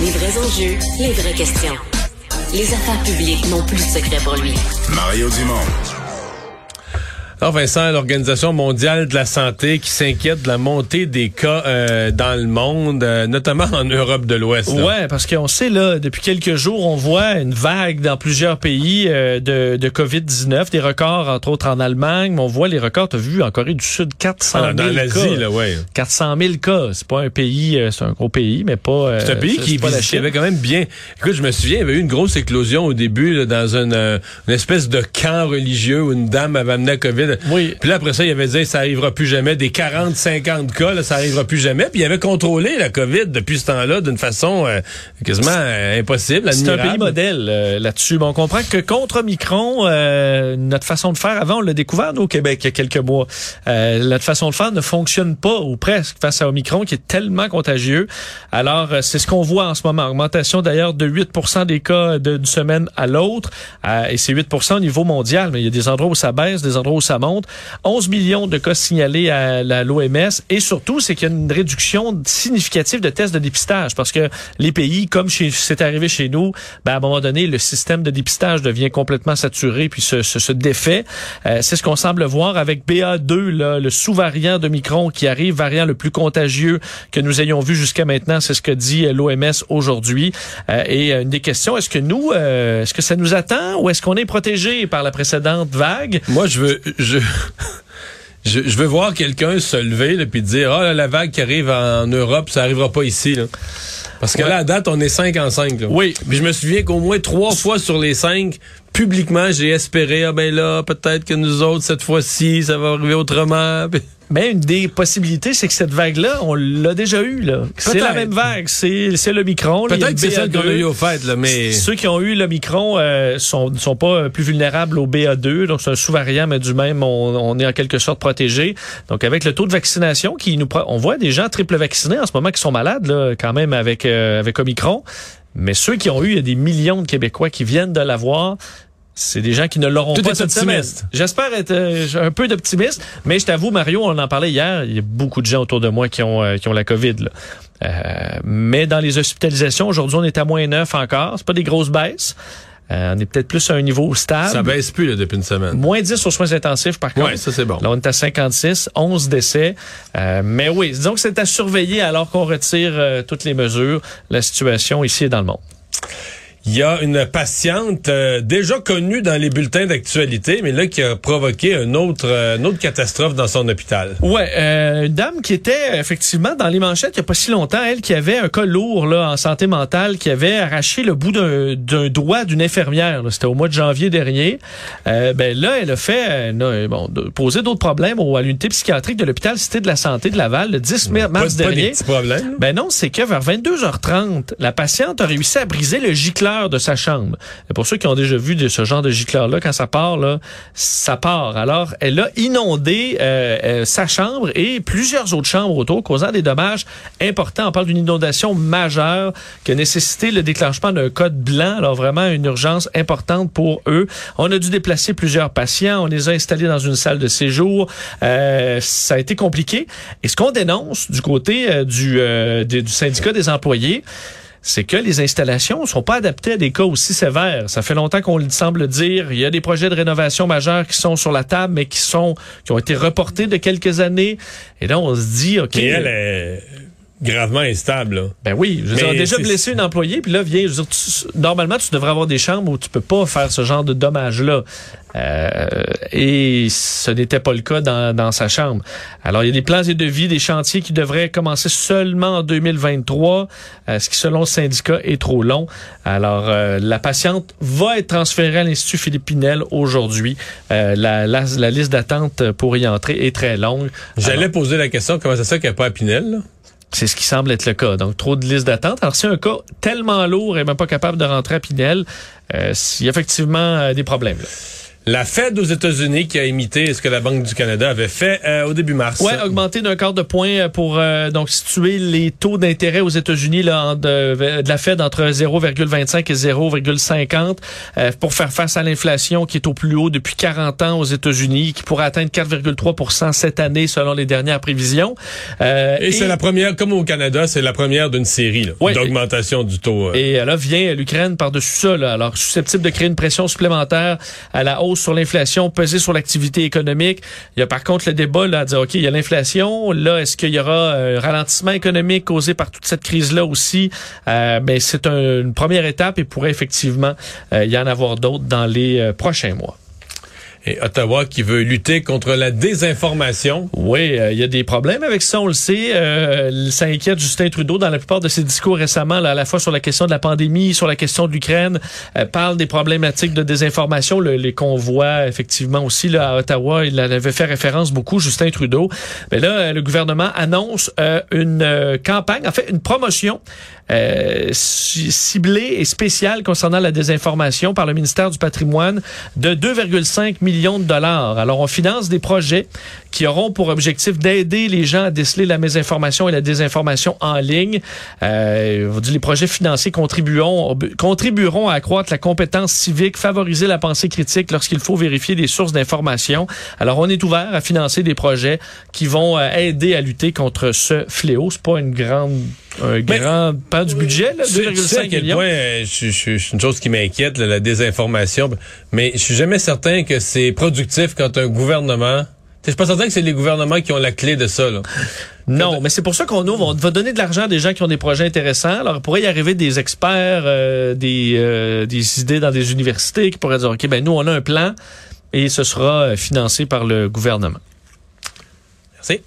Les vrais enjeux, les vraies questions. Les affaires publiques n'ont plus de secret pour lui. Mario Dumont. Alors Vincent, l'Organisation mondiale de la santé qui s'inquiète de la montée des cas euh, dans le monde, euh, notamment en Europe de l'Ouest. Ouais, parce qu'on sait là, depuis quelques jours, on voit une vague dans plusieurs pays euh, de, de Covid-19, des records entre autres en Allemagne, mais on voit les records, t'as vu en Corée du Sud, 400 Ah, 000 dans l'Asie, cas. là, ouais. 400 000 cas, c'est pas un pays, euh, c'est un gros pays, mais pas. euh, C'est un pays qui, pas avait quand même bien. Écoute, je me souviens, il y avait eu une grosse éclosion au début là, dans une, euh, une espèce de camp religieux où une dame avait amené la COVID. Oui. Puis là, après ça, il avait dit ça arrivera plus jamais. Des 40, 50 cas, là, ça arrivera plus jamais. Puis il avait contrôlé la COVID depuis ce temps-là d'une façon euh, quasiment euh, impossible. C'est un pays modèle euh, là-dessus. On comprend que contre Omicron, euh, notre façon de faire, avant on l'a découvert nous, au Québec il y a quelques mois, euh, notre façon de faire ne fonctionne pas ou presque face à Omicron qui est tellement contagieux. Alors euh, c'est ce qu'on voit en ce moment. Augmentation d'ailleurs de 8% des cas d'une semaine à l'autre. Euh, et c'est 8 au niveau mondial. Mais il y a des endroits où ça baisse, des endroits où ça monte. 11 millions de cas signalés à l'OMS. Et surtout, c'est qu'il y a une réduction significative de tests de dépistage parce que les pays, comme c'est arrivé chez nous, ben, à un moment donné, le système de dépistage devient complètement saturé puis se, se, se défait. Euh, c'est ce qu'on semble voir avec BA2, là, le sous-variant de Micron qui arrive, variant le plus contagieux que nous ayons vu jusqu'à maintenant. C'est ce que dit euh, l'OMS aujourd'hui. Euh, et euh, une des questions, est-ce que nous, euh, est-ce que ça nous attend ou est-ce qu'on est protégé par la précédente vague? Moi, je veux, je, je veux voir quelqu'un se lever et puis dire, ah, là, la vague qui arrive en Europe, ça arrivera pas ici. Là. Parce que Ouais. là, à date, on est 5 en 5. Là. Oui. Puis je me souviens qu'au moins trois fois sur les cinq, publiquement, j'ai espéré, ah ben là, peut-être que nous autres, cette fois-ci, ça va arriver autrement. Mais une des possibilités, c'est que cette vague-là, on l'a déjà eue. là. C'est la même vague. C'est c'est le Micron. Peut-être que c'est celle qu'on a BA2. eu au fait, là, mais... Ceux qui ont eu le Micron euh, sont sont pas plus vulnérables au BA2, donc c'est un sous-variant, mais du même, on, on est en quelque sorte protégé. Donc avec le taux de vaccination qui nous, on voit des gens triple vaccinés en ce moment qui sont malades là, quand même avec euh, avec Omicron. Mais ceux qui ont eu, il y a des millions de Québécois qui viennent de l'avoir. C'est des gens qui ne l'auront pas cette semaine. J'espère être euh, un peu d'optimiste, mais je t'avoue, Mario, on en parlait hier. Il y a beaucoup de gens autour de moi qui ont euh, qui ont la COVID. Là. Euh, mais dans les hospitalisations, aujourd'hui, on est à moins 9 encore. C'est pas des grosses baisses. Euh, on est peut-être plus à un niveau stable. Ça baisse plus là, depuis une semaine. Moins 10 aux soins intensifs, par contre. Ouais, ça c'est bon. Là, on est à 56, 11 décès. Euh, mais oui, disons que c'est à surveiller alors qu'on retire euh, toutes les mesures, la situation ici et dans le monde. Il y a une patiente euh, déjà connue dans les bulletins d'actualité, mais là qui a provoqué un autre, euh, une autre catastrophe dans son hôpital. Ouais, euh, une dame qui était effectivement dans les manchettes il y a pas si longtemps, elle qui avait un cas lourd là en santé mentale, qui avait arraché le bout d'un doigt d'une infirmière. C'était au mois de janvier dernier. Ben là, elle a fait bon posé d'autres problèmes au, à l'unité psychiatrique de l'hôpital Cité de la Santé de Laval le 10 mars Pas, pas des dernier. petits problèmes. Ben non, c'est que vers 22h30, la patiente a réussi à briser le de sa chambre. Et pour ceux qui ont déjà vu de ce genre de gicleur-là, quand ça part, là, ça part. Alors, elle a inondé euh, euh, sa chambre et plusieurs autres chambres autour, causant des dommages importants. On parle d'une inondation majeure qui a nécessité le déclenchement d'un code blanc. Alors, vraiment une urgence importante pour eux. On a dû déplacer plusieurs patients. On les a installés dans une salle de séjour. Euh, ça a été compliqué. Et ce qu'on dénonce du côté euh, du syndicat des employés, c'est que les installations sont pas adaptées à des cas aussi sévères. Ça fait longtemps qu'on le semble dire. Il y a des projets de rénovation majeurs qui sont sur la table, mais qui sont qui ont été reportés de quelques années. Et là, on se dit, ok, Et elle est gravement instable. là. ben oui, je veux dire, déjà blessé une employée, puis là, viens, je veux dire, tu- normalement, tu devrais avoir des chambres où tu peux pas faire ce genre de dommages-là. Euh, et ce n'était pas le cas dans, dans sa chambre. Alors, il y a des plans et devis, des chantiers qui devraient commencer seulement en 2023, euh, ce qui, selon le syndicat, est trop long. Alors, euh, la patiente va être transférée à l'Institut Philippe Pinel aujourd'hui. Euh, la, la, la liste d'attente pour y entrer est très longue. J'allais poser la question, comment ça se fait qu'il n'y a pas à Pinel? là? c'est ce qui semble être le cas. Donc, trop de listes d'attente. Alors, c'est un cas tellement lourd et même pas capable de rentrer à Pinel, euh, il y a effectivement euh, des problèmes. là. La Fed aux États-Unis qui a imité ce que la Banque du Canada avait fait euh, au début mars. Ouais, augmenté d'un quart de point euh, pour euh, donc situer les taux d'intérêt aux États-Unis là de, de, la Fed entre 0,25 et 0,50 euh, pour faire face à l'inflation qui est au plus haut depuis 40 ans aux États-Unis, qui pourrait atteindre 4,3 cette année selon les dernières prévisions. et, et c'est la première, comme au Canada, c'est la première d'une série ouais, d'augmentation du taux. Et là vient l'Ukraine par-dessus ça, là, alors susceptible de créer une pression supplémentaire à la hausse sur l'inflation, peser sur l'activité économique. Il y a par contre le débat là, à dire, OK, il y a l'inflation. Là, est-ce qu'il y aura un ralentissement économique causé par toute cette crise-là aussi? Euh, ben, c'est un, une première étape et pourrait effectivement euh, y en avoir d'autres dans les euh, prochains mois et Ottawa qui veut lutter contre la désinformation. Oui, il y a des problèmes avec ça, on le sait. Euh, ça inquiète Justin Trudeau dans la plupart de ses discours récemment, là, à la fois sur la question de la pandémie, sur la question de l'Ukraine, euh, parle des problématiques de désinformation, le, les convois, effectivement aussi là, à Ottawa, il avait fait référence beaucoup, Justin Trudeau. Mais là, le gouvernement annonce euh, une campagne, en fait, une promotion ciblée et spéciale concernant la désinformation par le ministère du patrimoine de 2,5 millions millions de dollars. Alors, on finance des projets qui auront pour objectif d'aider les gens à déceler la mésinformation et la désinformation en ligne. Euh, les projets financiers contribueront, contribueront à accroître la compétence civique, favoriser la pensée critique lorsqu'il faut vérifier des sources d'information. Alors, on est ouvert à financer des projets qui vont euh, aider à lutter contre ce fléau. C'est pas une grande un grand pan du budget, 2,5 millions. c'est une chose qui m'inquiète, la désinformation. Mais je suis jamais certain que c'est productif quand un gouvernement je suis pas certain que c'est les gouvernements qui ont la clé de ça. Là? Non, mais c'est pour ça qu'on ouvre. On va donner de l'argent à des gens qui ont des projets intéressants. Alors, il pourrait y arriver des experts, euh, des, euh, des idées dans des universités qui pourraient dire, OK, ben nous, on a un plan et ce sera euh, financé par le gouvernement. Merci.